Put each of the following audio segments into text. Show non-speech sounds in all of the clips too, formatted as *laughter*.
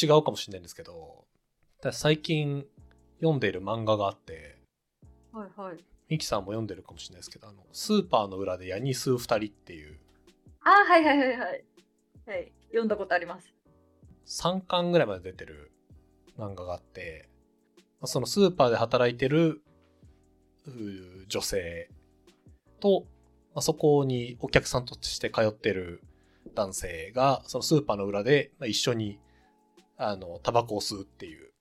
違うかもしれないんですけど、最近読んでいる漫画があって、はいはい。ミキさんも読んでるかもしれないですけど、あの、スーパーの裏でヤニスー二人っていう。ああ、はいはいはいはい。はい。読んだことあります。3巻ぐらいまで出てる漫画があって、そのスーパーで働いてる女性と、まあ、そこにお客さんとして通ってる男性が、そのスーパーの裏で、まあ、一緒に、あの、タバコを吸うっていう。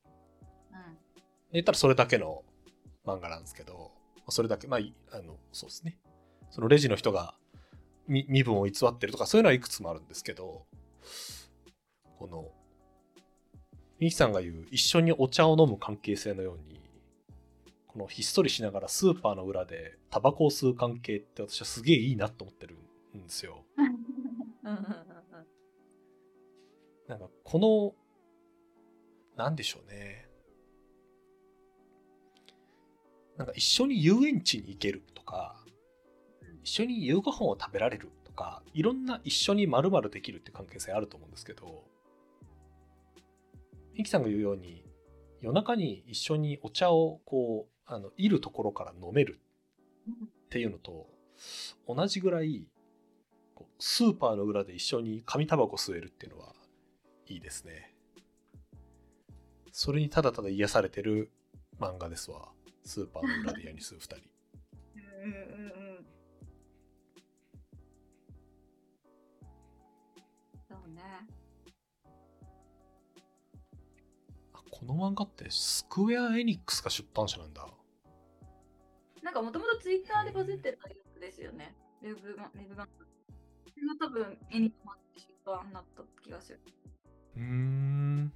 うん。言ったらそれだけの漫画なんですけど、それだけ、まあ、あの、そうですね。そのレジの人が身分を偽ってるとか、そういうのはいくつもあるんですけど、この、ミキさんが言う一緒にお茶を飲む関係性のように、このひっそりしながらスーパーの裏でタバコを吸う関係って私はすげえいいなと思ってるんですよ。なんかこの、なんでしょうね。なんか一緒に遊園地に行けるとか、一緒に夕ご飯を食べられるとか、いろんな一緒に〇〇できるって関係性あると思うんですけど、ミキさんが言うように、夜中に一緒にお茶をこう、あの、いるところから飲めるっていうのと、同じぐらい、スーパーの裏で一緒に紙タバコ吸えるっていうのはいいですね。それにただただ癒されてる漫画ですわ。スーパーの裏でヤニスー2人。うんうんうんそうね。あ、この漫画ってスクエア・エニックスが出版社なんだ。なんかもともとツイッターでバズってたやつですよね。ウェブウェブ版。それが多分絵に止まって出版になった気がする。うーん。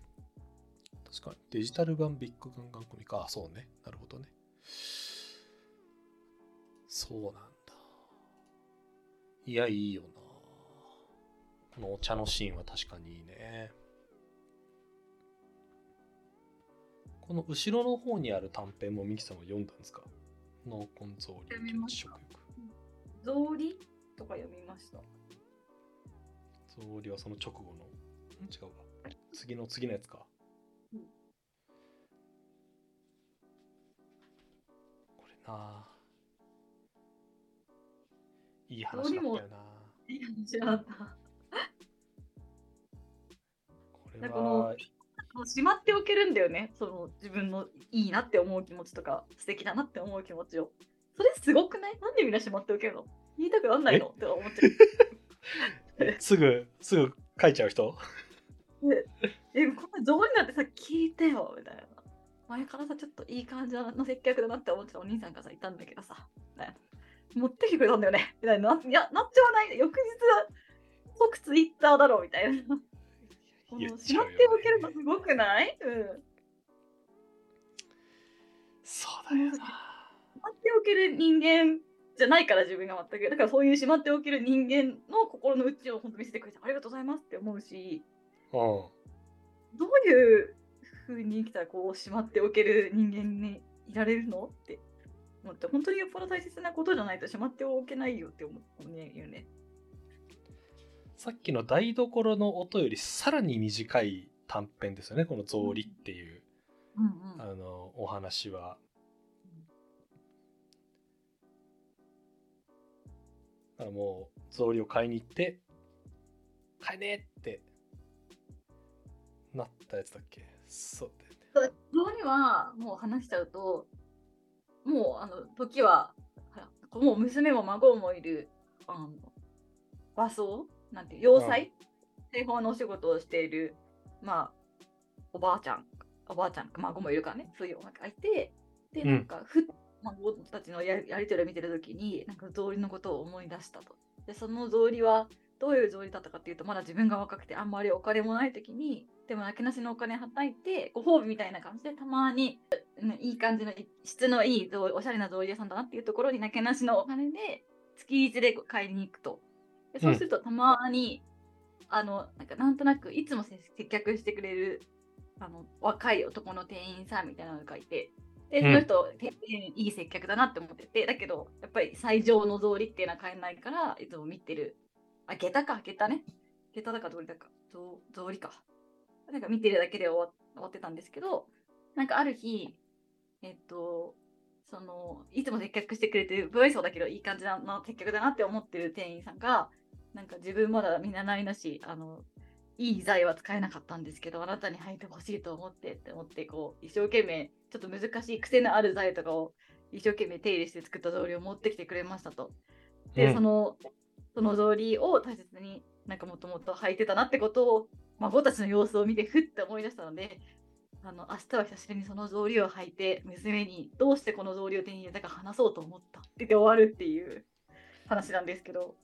確かに。デジタル版ビッグガンガンコミか。そうね。なるほどね。そうなんだ。いや、いいよな。このお茶のシーンは確かにいいね。この後ろの方にある短編もミキさんは読んだんですか？濃紺草履現食欲。草履とか読みました。草履はその直後の？ん違うか。次の次のやつか。な。いい話だったよな。いい話だった。これは。しまっておけるんだよね。その自分のいいなって思う気持ちとか素敵だなって思う気持ちを。それすごくない？なんでみんなしまっておけるの？言いたくなんないの？って思ってる *laughs* すぐすぐ書いちゃう人？え？こんな上手になってさ聞いてよみたいな前からさちょっといい感じの *laughs* 接客だなって思ってたお兄さんがさいたんだけどさ持ってきてくれたんだよね。みたいな。いやなっちゃわない。翌日即ツイッターだろうみたいな。このしまっておけるのすごくない？うん。そうだよな。しまっておける人間じゃないから自分が全く。だからそういうしまっておける人間の心の内を本当見せてくれてありがとうございますって思うし、うん、どういうふうに生きたらこうしまっておける人間にいられるの？って思って本当によっぽど大切なことじゃないとしまっておけないよって思うよね。さっきの台所の音よりさらに短い短編ですよねこの草履っていう、うんうん、あのお話は。だからもう草履を買いに行って「買えねえ!」ってなったやつだっけ？そうだよね。草履はもう話しちゃうともうあの時はもう娘も孫もいるあの和装なんて洋裁製法のお仕事をしている、まあ、おばあちゃん、おばあちゃん、孫もいるからね、そういうおがいて、で、なんか、ふっ、孫たちのややり取りを見てるときに、なんか草履のことを思い出したと。で、その草履は、どういう草履だったかっていうと、まだ自分が若くてあんまりお金もないときに、でもなけなしのお金はたいて、ご褒美みたいな感じで、たまに、ね、いい感じの、質のいいおしゃれな草履屋さんだなっていうところになけなしのお金で、月1で買いに行くと。でそうするとたまに、うん、あのなんかなんとなくいつも接客してくれるあの若い男の店員さんみたいなのがいてでその人、うん、いい接客だなって思っててだけどやっぱり最上の草履っていうのは買えないからいつも見てる。あ下駄か下駄ね。下駄だか草履だか。草履かなんか見てるだけで終わ終わってたんですけど、なんかある日、えっと、その、いつも接客してくれてる、不愛想だけどいい感じだな、接客だなって思ってる店員さんが、なんか自分まだみんなないなし、あの、いい材は使えなかったんですけど、あなたに履いてほしいと思ってって思って、こう、一生懸命、ちょっと難しい癖のある材とかを一生懸命手入れして作った草履を持ってきてくれましたと。で、うんその、その草履を大切になんかもともと履いてたなってことを、孫たちの様子を見てふって思い出したので、あの明日は久しぶりにその草履を履いて娘にどうしてこの草履を手に入れたか話そうと思ったって言って終わるっていう話なんですけど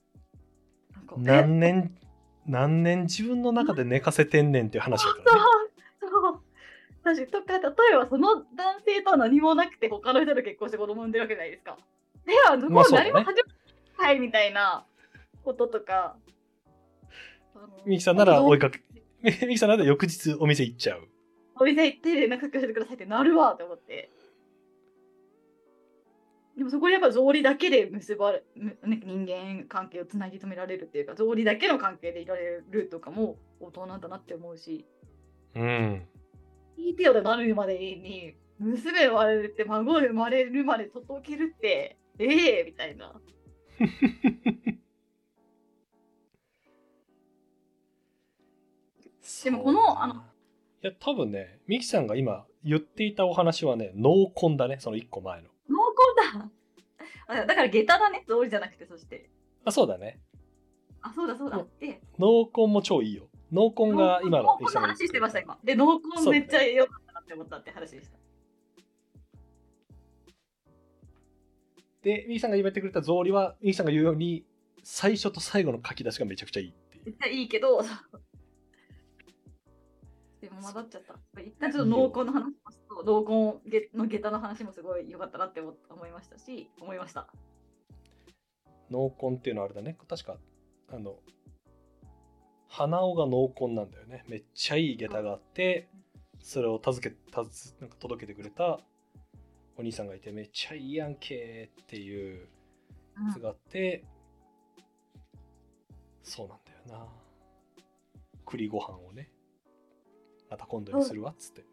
何年何年自分の中で寝かせてんねんっていう話だからねそう私とか例えばその男性とは何もなくて他の人と結婚して子供産んでるわけじゃないですか。ではそこう何も始まないみたいなこととか。あのミキさんなら追いかけ *laughs* ミキさんなら翌日お店行っちゃうお店行って連絡先教えてくださいってなるわって思って。でもそこでやっぱ草履だけで結ばれ、むね、人間関係をつなぎ止められるっていうか草履だけの関係でいられるとかも大人だなって思うしうんいい手をでなるまでに娘生まれて孫生まれるまで届けるってええみたいな。*laughs* でもこのあのいや多分ねミキさんが今言っていたお話はね濃紺だねその1個前の。濃厚だ。あだから下駄だね。草履じゃなくてそして。あそうだね。あそうだそうだ。うんで濃紺も超いいよ。濃紺が今の濃厚の話してました今。で、濃厚めっちゃ良かったなって思ったって話でした。でミキさんが言ってくれた草履はミキさんが言うように最初と最後の書き出しがめちゃくちゃいいっていう。めっちゃいいけど、でも混ざっちゃった。一旦ちょっと濃厚の話もそう濃厚の下駄の話もすごい良かったなって思思いましたし、思いました。濃紺っていうのはあれだね。確かあの鼻緒が濃紺なんだよね。めっちゃいい下駄があってそれを授けたずなんか届けてくれたお兄さんがいてめっちゃいいやんけっていうやつがあって、そうなんだよな。栗ご飯をねまた今度にするわっつって。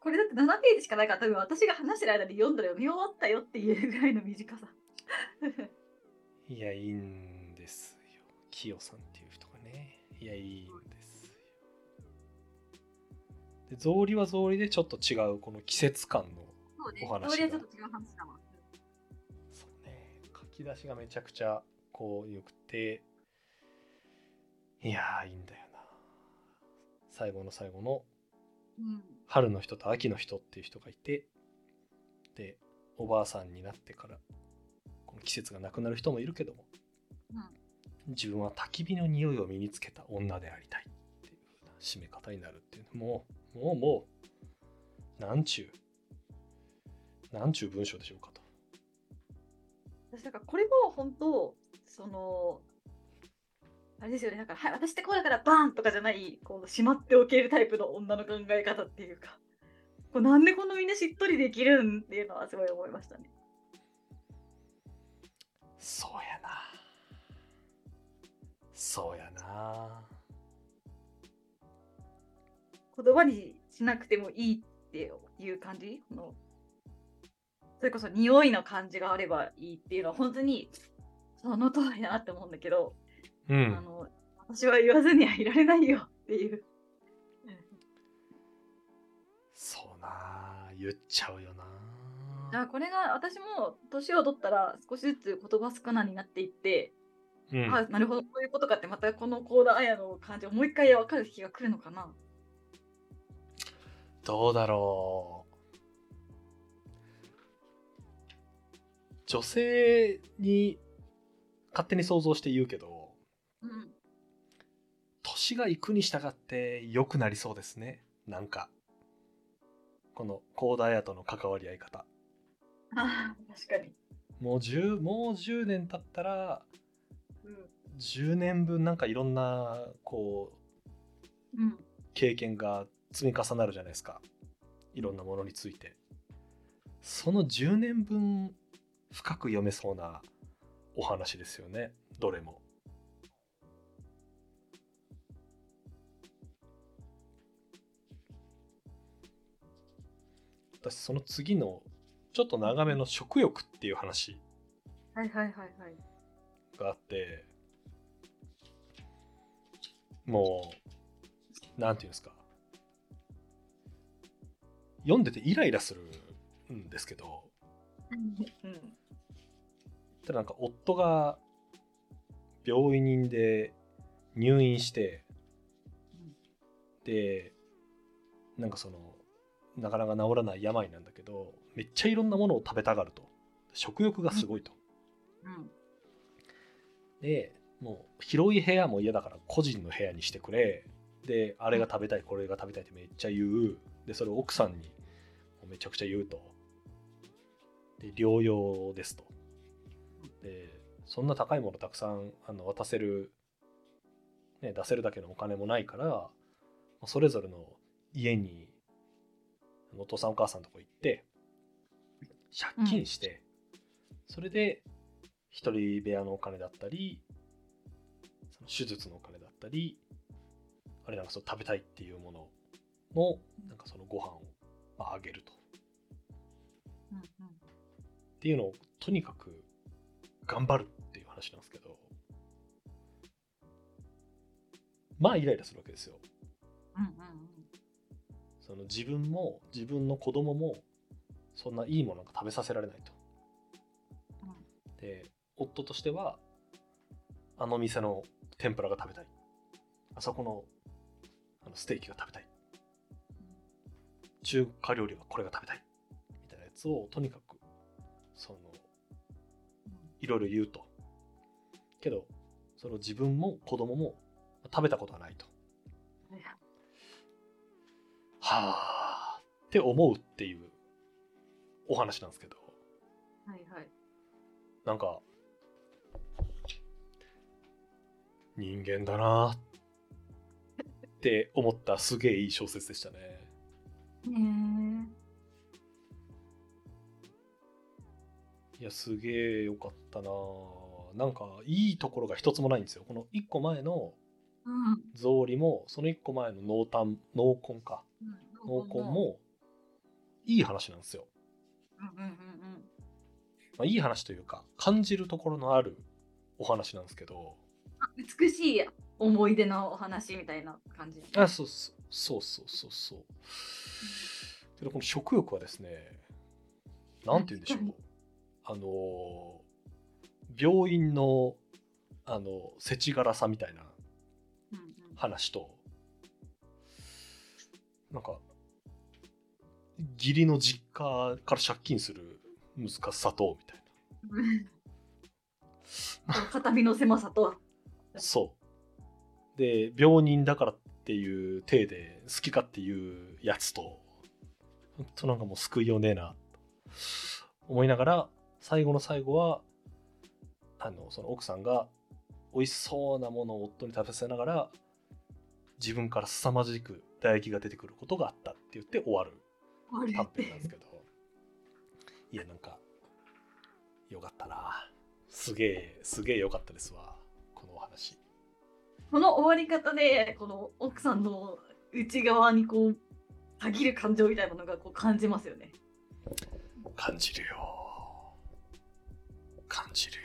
これだって7ページしかないから、多分私が話してる間に読んだら読み終わったよっていうぐらいの短さ。*laughs* いやいいんですよ。キヨさんっていう人がね。いやいいんですよ。で草履は草履でちょっと違うこの季節感のそうね。お話が。それはちょっと違う話だわ。そうね。書き出しがめちゃくちゃこうよくて。いやーいいんだよな最後の最後のうん。春の人と秋の人っていう人がいてでおばあさんになってからこの季節がなくなる人もいるけども、うん。自分は焚き火の匂いを身につけた女でありたいっていう締め方になるっていう。もうもうもうなんちゅうなんちゅう文章でしょうかと。私だからこれも本当そのあれですよね。なんか、はい、私ってこうだからバーンとかじゃないこうしまっておけるタイプの女の考え方っていうか。こうなんでこのみんなしっとりできるんっていうのはすごい思いましたね。そうやな。そうやな。言葉にしなくてもいいっていう感じ？このそれこそ匂いの感じがあればいいっていうのは本当にその通りだなって思うんだけど、あうん。の私は言わずにはいられないよっていう。そうな言っちゃうよな。じゃあこれが私も年を取ったら少しずつ言葉少なになっていって、うん。あなるほどこういうことかってまたこのコーダーヤの感じをもう一回分かる日が来るのかな。どうだろう。女性に勝手に想像して言うけどうん。年がいくに従って良くなりそうですね。なんか。このコーダーヤとの関わり合い方。あー確かに、もう10もう10年経ったらうん10年分なんかいろんなこううん、経験が積み重なるじゃないですか。いろんなものについて。その10年分深く読めそうなお話ですよね。どれも私その次のちょっと長めの食欲っていう話はいはいはいはい。があってもうなんていうんですか読んでてイライラするんですけどうん。ただなんか夫が病院で入院してでなんかそのなかなか治らない病なんだけどめっちゃいろんなものを食べたがると。食欲がすごいと、うん。でもう広い部屋も嫌だから個人の部屋にしてくれ。であれが食べたいこれが食べたいってめっちゃ言う。でそれを奥さんにめちゃくちゃ言うと。で療養ですと。でそんな高いものたくさんあの渡せる、ね、出せるだけのお金もないからそれぞれの家にお父さんお母さんのとこ行って借金して、それで一人部屋のお金だったりその手術のお金だったりあれなんかそう食べたいっていうもののなんかそのご飯をあげると。っていうのをとにかく頑張るっていう話なんですけどまあイライラするわけですよ。その自分も自分の子供もそんないいものが食べさせられないと。で夫としてはあの店の天ぷらが食べたい。あそこのあのステーキが食べたい。中華料理はこれが食べたい。みたいなやつをとにかくそのいろいろ言うと。けどその自分も子供も食べたことがないと。はあって思うっていうお話なんですけどはいはい。なんか人間だなって思ったすげえいい小説でしたね。ねいやすげえよかったななんかいいところが一つもないんですよ。この一個前の。草履もその一個前の濃淡濃紺か濃紺。もいい話なんですよ。まあ、いい話というか感じるところのあるお話なんですけどうん。美しい思い出のお話みたいな感じ。あそうそうそうそうそうけどこの食欲はですねなんて言うんでしょう確あの病院のあの世知辛さみたいな。話となんか義理の実家から借金する難しさとみたい片身の狭さと。な *laughs* そうで病人だからっていう体で好きかっていうやつとほんとなんかもう救いようねえなと思いながら最後の最後はあのその奥さんが美味しそうなものを夫に食べさせながら自分から凄まじく唾液が出てくることがあったって言って終わる短編なんですけど。いやなんかよかったな。すげえすげえよかったですわ。このお話。この終わり方で、この奥さんの内側にこう、たぎる感情みたいなのがこう感じますよね。感じるよ。感じる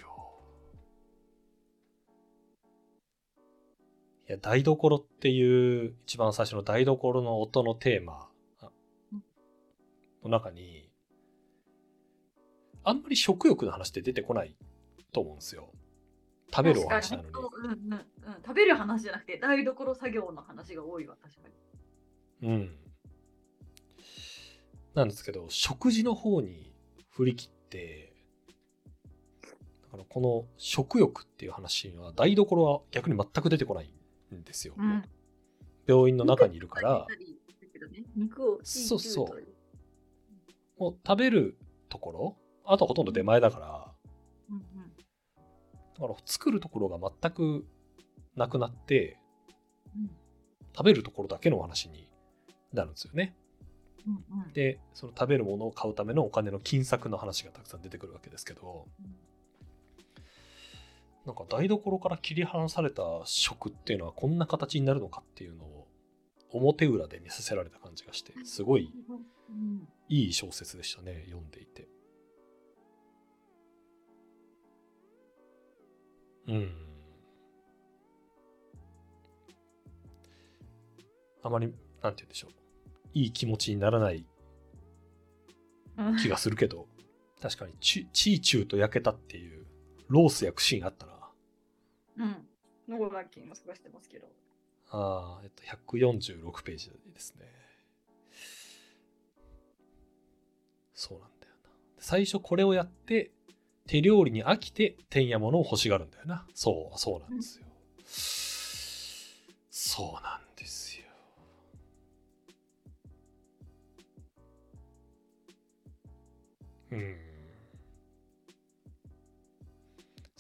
いや台所っていう一番最初の台所の音のテーマあの中にあんまり食欲の話って出てこないと思うんですよ食べるお話なのにうんうんうん。食べる話じゃなくて、台所作業の話が多いわ、確かに。うん。なんですけど、食事の方に振り切って、だからこの食欲っていう話は台所は逆に全く出てこないんですよ。うん。病院の中にいるから、肉をそうそう。もう食べるところ、あとはほとんど出前だから、うんうん。だから作るところが全くなくなって、うん。食べるところだけのお話になるんですよね。うんうん。でその食べるものを買うためのお金の金策の話がたくさん出てくるわけですけど、うんなんか台所から切り離された食っていうのはこんな形になるのかっていうのを表裏で見させられた感じがしてすごいうんいい小説でしたね、読んでいて。うん。あまり、なんて言うんでしょう。いい気持ちにならないうん気がするけど、確かにチ、チーチューと焼けたっていう、ロース焼くシーンあったな。うん。ノーラッキーも探してますけど。ああ、えっと、146ページですね。そうなんだよな。最初これをやって、手料理に飽きて、てんやものを欲しがるんだよな。そう、そうなんですよ。そうなんですよ。うん。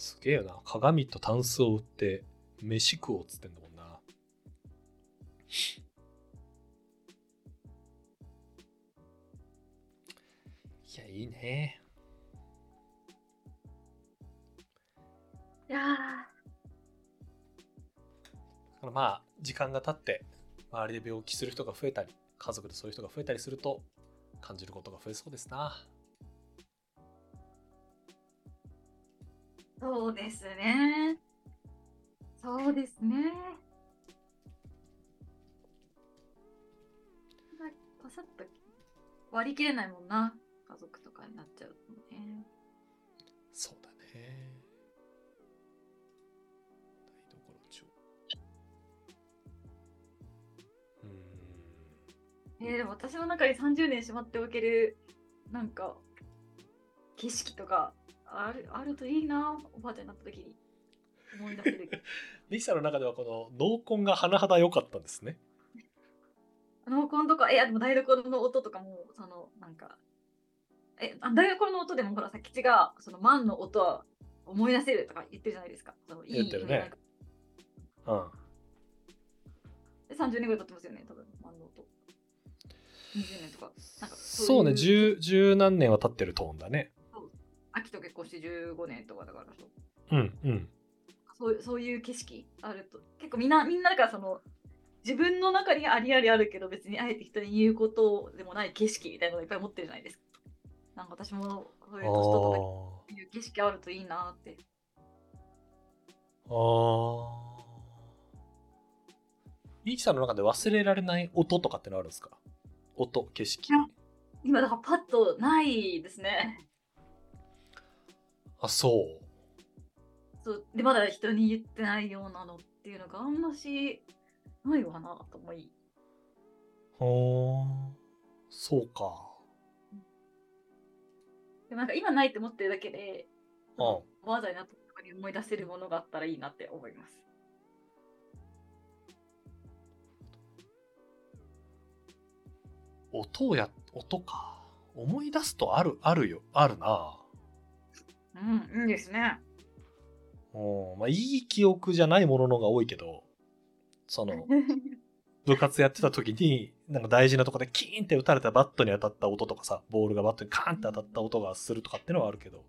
すげえよな。鏡とタンスを売って、飯食おうっつってんだもんな。いや、いいね。いやだからまあ、時間が経って、周りで病気する人が増えたり、家族でそういう人が増えたりすると、感じることが増えそうですな。そうですね。そうですね。パサッと割り切れないもんな。家族とかになっちゃうとね。そうだね。台所長。うーん。えー、でも私の中に30年しまっておけるなんか景色とかあるあるといいなおばあちゃんになった時に思い出せるミキさんの中ではこの濃紺が甚だ良かったんですね。濃紺とかえでも台所の音とかもそのなんかえあ台所の音でもほらさ吉がその万の音は思い出せるとか言ってるじゃないですかそのいい言ってるねうん。で30年ぐらい経ってますよね多分万の音20年とかなんかそうね、十何年は経ってるトーンだね。秋と結婚して15年とかだからそううん、うん。そういうそういう景色あると結構みんなみんなだからその自分の中にありありあるけど別にあえて人に言うことでもない景色みたいなのをいっぱい持ってるじゃないですか。なんか私もそういう年ととかいう景色あるといいなって。ああ。ああ。ミキさんの中で忘れられない音とかってのあるんですか？音、景色。今だからパッとないですね。あ、そう。そうでまだ人に言ってないようなのっていうのがあんましないわなと思い。ほーん。そうか。でもなんか今ないって思ってるだけで、うん。おばあちゃんになった時に思い出せるものがあったらいいなって思います。音をや、音か。思い出すとある、あるよ。あるな。うん、いいですね。うん。まあ、いい記憶じゃないもののが多いけど、その、*laughs* 部活やってた時に、なんか大事なとこでキーンって打たれたバットに当たった音とかさ、ボールがバットにカーンって当たった音がするとかってのはあるけど、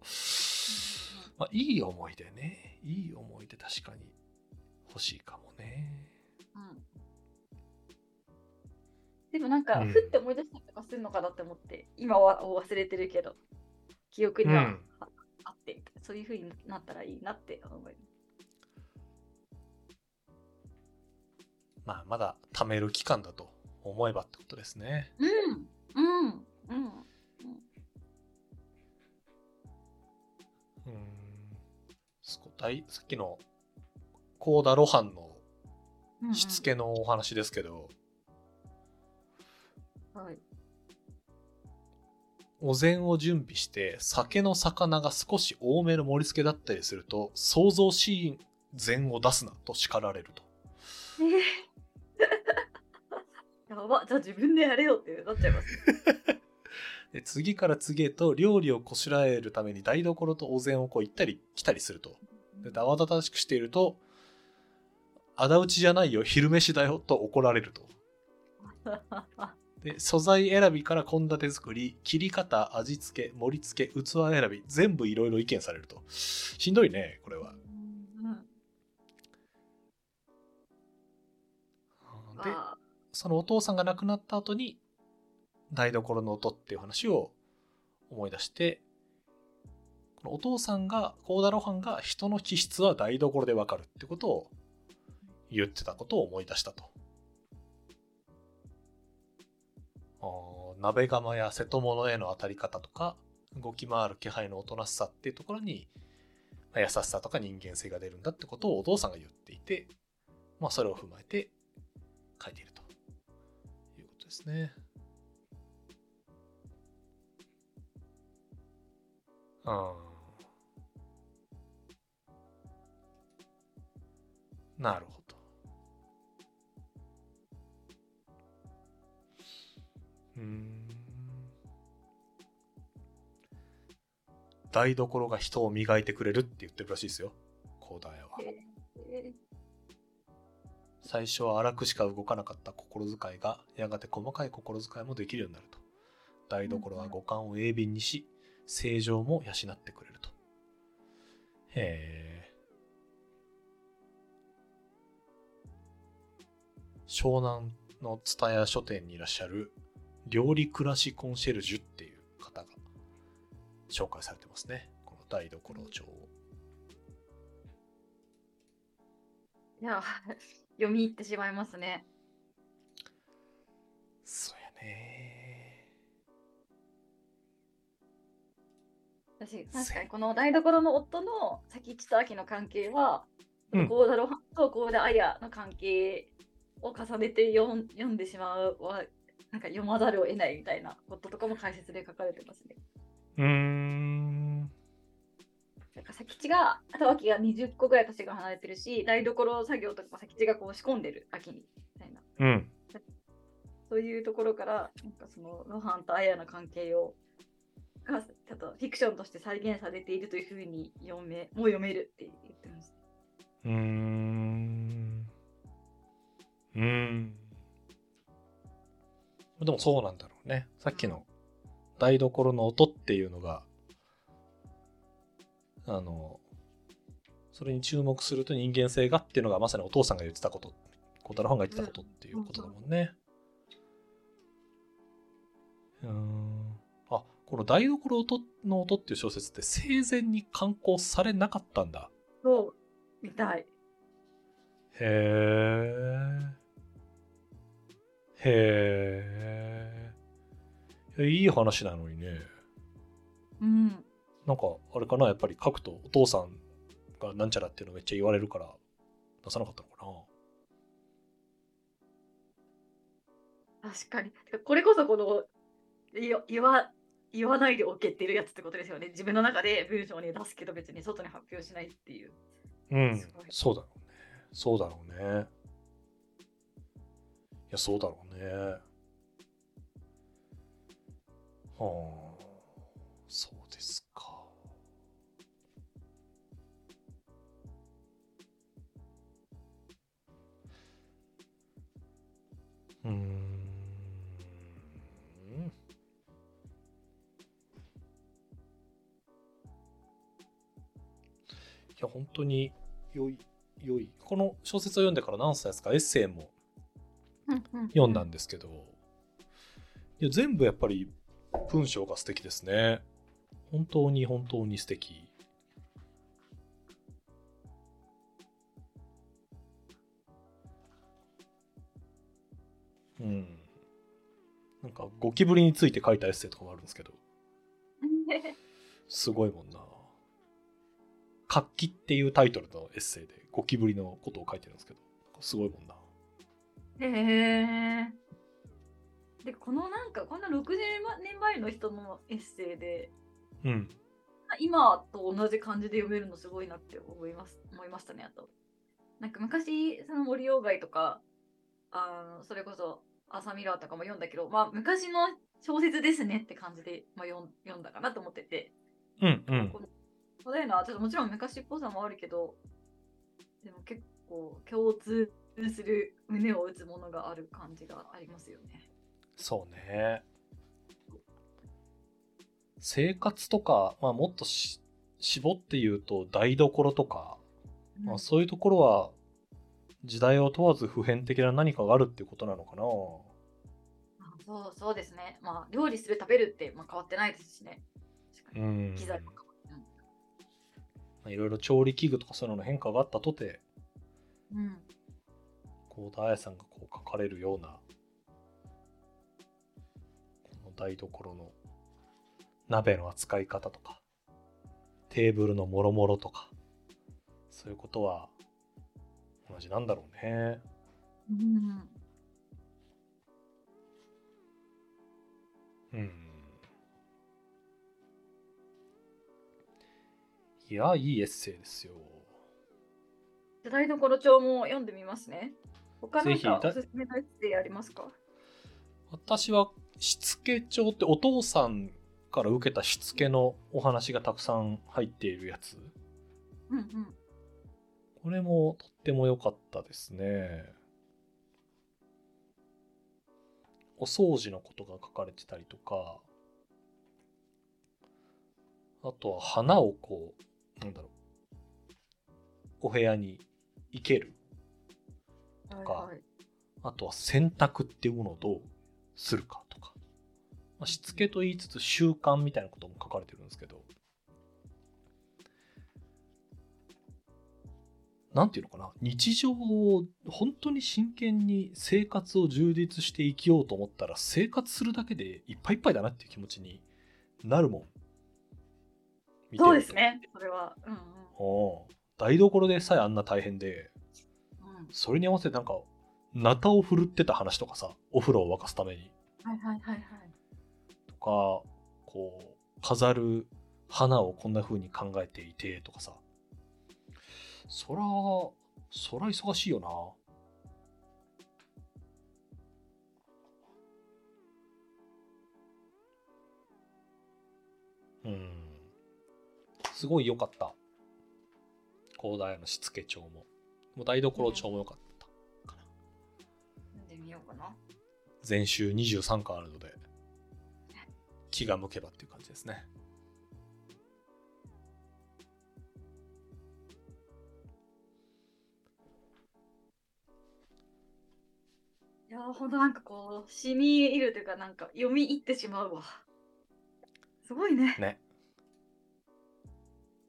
まあ、いい思い出ね。いい思い出確かに欲しいかもね。うんでもなんか、うんふって思い出したりとかするのかなって思って、今は忘れてるけど、記憶にはうんあ,、あって、そういう風になったらいいなって思います。まあ、まだ貯める期間だと思えばってことですね。うん、うん、うん。うん。すこ大さっきのコーダ・ロハンのうん。うん。しつけのお話ですけど、はい。お膳を準備して酒の魚が少し多めの盛り付けだったりすると想像しい膳を出すなと叱られると。え *laughs* ーやば、じゃあ自分でやれよってなっちゃいますね。*laughs* で次から次へと料理をこしらえるために台所とお膳をこう行ったり来たりすると。で慌ただしくしていると仇討ちじゃないよ昼飯だよと怒られると *laughs* で素材選びから献立作り切り方味付け盛り付け器選び全部いろいろ意見されると。しんどいねこれは。うん。であそのお父さんが亡くなった後に台所の音っていう話を思い出して、このお父さんが、コーダロハンが人の気質は台所でわかるってことを言ってたことを思い出したと。鍋釜や瀬戸物への当たり方とか、動き回る気配のおとなしさっていうところに、まあ優しさとか人間性が出るんだってことをお父さんが言っていて、まあそれを踏まえて書いているということですね。うん。なるほど。うーん。台所が人を磨いてくれるって言ってるらしいですよ。広大は。え最初は荒くしか動かなかった心遣いが、やがて細かい心遣いもできるようになると。台所は五感を鋭敏にし、正常も養ってくれると。へえ。湘南の蔦屋書店にいらっしゃる料理暮らしコンシェルジュっていう方が紹介されてますね。この台所帳を。いや、*laughs* 読み入ってしまいますね。そうやね。私、確かにこの台所の夫の先地と秋の関係は、うん幸田露伴と幸田綾の関係を重ねて読ん読んでしまうは、なんか読まざるを得ないみたいなこととかも解説で書かれてますね。うーん。なんか先地が、あと秋が20個ぐらい年が離れてるし、台所作業とかも先地がこう仕込んでる秋に、みたいな。うん。そういうところから、なんかその露伴と綾の関係を、がちょっとフィクションとして再現されているというふうに読め、もう読めるって言ってました。うーん。うーん。でもそうなんだろうね。さっきの台所の音っていうのが、あの、それに注目すると人間性がっていうのがまさにお父さんが言ってたこと、小太郎が言ってたことっていうことだもんね。うーん。あ、この台所音の音っていう小説って生前に刊行されなかったんだ。そう、みたい。へえ。へえ。いやいい話なのにね。うん。なんか、あれかな、やっぱり書くとお父さんがなんちゃらっていうのめっちゃ言われるから出さなかったのかな。確かに。これこそこの言言わ言わないでおけってるやつってことですよね。自分の中で文章に出すけど別に外に発表しないっていう。うん。そうだろうね。そうだろうね。いや、そうだろうね。はあ、そうですか。うん。いや、本当に良い、良い。この小説を読んでから何歳ですかエッセイも読んだんですけど、いや全部やっぱり文章が素敵ですね。本当に本当に素敵。うん。なんかゴキブリについて書いたエッセイとかもあるんですけど、すごいもんな。活気っていうタイトルのエッセイでゴキブリのことを書いてるんですけど、すごいもんな。へえ。で、このなんか、こんな60年前の人のエッセイで、うん。今と同じ感じで読めるのすごいなって思います思いましたね、あと。なんか昔、その森鴎外とか、あのそれこそ朝ミラーとかも読んだけど、まあ昔の小説ですねって感じで、まあ、読ん読んだかなと思ってて、うんうん。このそういうのはちょっともちろん昔っぽさもあるけど、でも結構共通する胸を打つものがある感じがありますよね。そうね。生活とか、まあもっとし絞って言うと台所とか、まあそういうところは時代を問わず普遍的な何かがあるっていうことなのかな。あそうそうですね。まあ、料理する、食べるって、まあ、変わってないですしね。うん。機材も変わってない。まあいろいろ調理器具とかそういうのの変化があったとて、うん。幸田彩さんがこう書かれるような、この台所の鍋の扱い方とか、テーブルのもろもろとか、そういうことは同じなんだろうね。うん。うん。いや、いいエッセイですよ。台所帳も読んでみますね。他なかおすすめのエッセイありますか？私はしつけ帳ってお父さんから受けたしつけのお話がたくさん入っているやつ。うんうん。これもとっても良かったですね。お掃除のことが書かれてたりとか、あとは花をこう、なんだろう、お部屋に生ける。はいかはい。あとは洗濯っていうものをどうするかとか。まあ、しつけと言いつつ習慣みたいなことも書かれてるんですけど。なんていうのかな？日常を本当に真剣に生活を充実して生きようと思ったら生活するだけでいっぱいいっぱいだなっていう気持ちになるもん。そうです。ね。それは。うんうん。台所でさえあんな大変で、うん、それに合わせてなんか、ナタを振るってた話とかさ、お風呂を沸かすために。はいはいはいはい。とか、こう、飾る花をこんな風に考えていてとかさ。そら、そら忙しいよな。うん。すごい良かった。広大のしつけ帳も。もう台所帳も良かったかな。読んでみようかな。全集23巻あるので、気が向けばっていう感じですね。いやー、ほんとなんかこう、染み入るというか、なんか読み入ってしまうわ。すごいね。ね。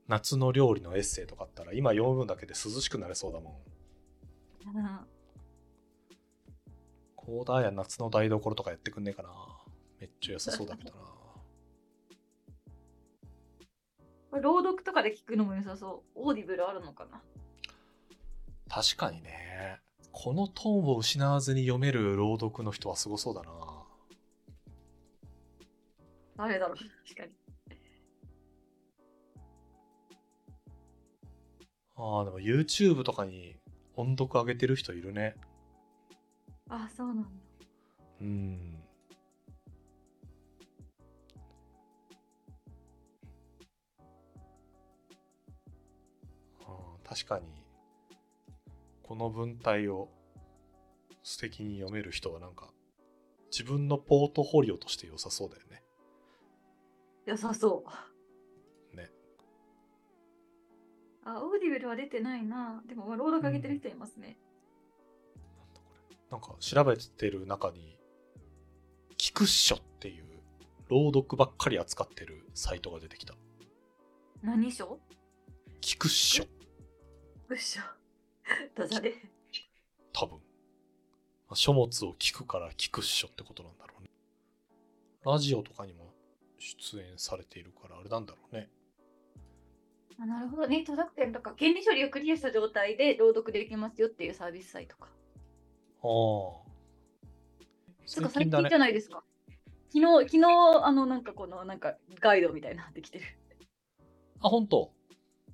夏の料理のエッセイとかあったら今読むだけで涼しくなれそうだもん。うんコーダーや夏の台所とかやってくんねえかな。めっちゃ良さそうだけどな。朗読とかで聞くのも良さそう。 Audible あるのかな確かにね。このトーンを失わずに読める朗読の人はすごそうだな。誰だろう確かに。ああ、でも YouTube とかに音読上げてる人いるね。あ、そうなんだ。うん。あー確かに、この文体を素敵に読める人はなんか、自分のポートフォリオとして良さそうだよね。良さそう。あ、 Audible は出てないな。でも、朗読上げてる人いますね。なんだこれ。なんか調べてる中に、キクッショっていう朗読ばっかり扱ってるサイトが出てきた。何書？キクッショ、うっしょ。*laughs* ダジャレ。多分。書物を聞くからキクッショってことなんだろうね。ラジオとかにも出演されているからあれなんだろうね。あなるほどね。著作権とか権利処理をクリアした状態で朗読できますよっていうサービスサイトか。ああ。つうか最近じゃ。ないですか。昨日、昨日、あの、なんかこの、なんかガイドみたいなのできてる。あ、本当？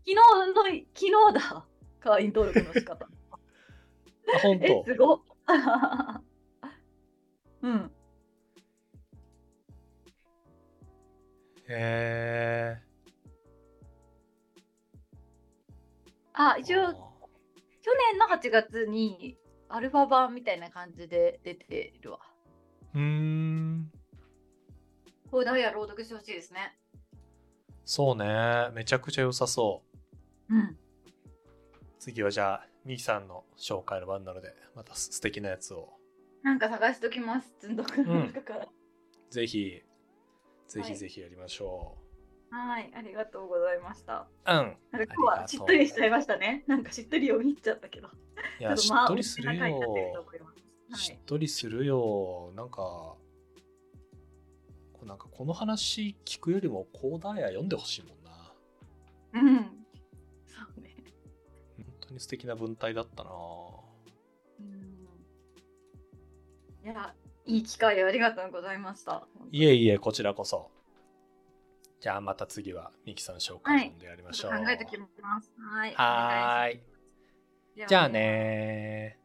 昨日の、昨日だ。会員登録の仕方。あ、本え、当すごっ。*laughs* うん。へえ。あ、一応、あ去年の8月にアルファ版みたいな感じで出てるわ。ーうーん。これダイヤ朗読してほしいですね。そうね。めちゃくちゃ良さそう。うん。次はじゃあ、ミキさんの紹介の番なので、また素敵なやつをなんか探しときます。積んどくの中から。ぜひ、ぜひぜひやりましょはい、ありがとうございました。う。うん。なんか今日はしっとりしちゃいましたね。なんかしっとり読み入っちゃったけど。いや、*laughs* しっとりするよ。しっとりするよ。なんか、こうなんかこの話聞くよりもコーダーヤ読んでほしいもんな。うん。そうね。本当に素敵な文体だったな。うん。いや、いい機会をありがとうございました。いえいえ、こちらこそ。じゃあまた次はミキさん紹介でやりましょう。考えてきます。はい。はーい。い。じゃあ。ねー。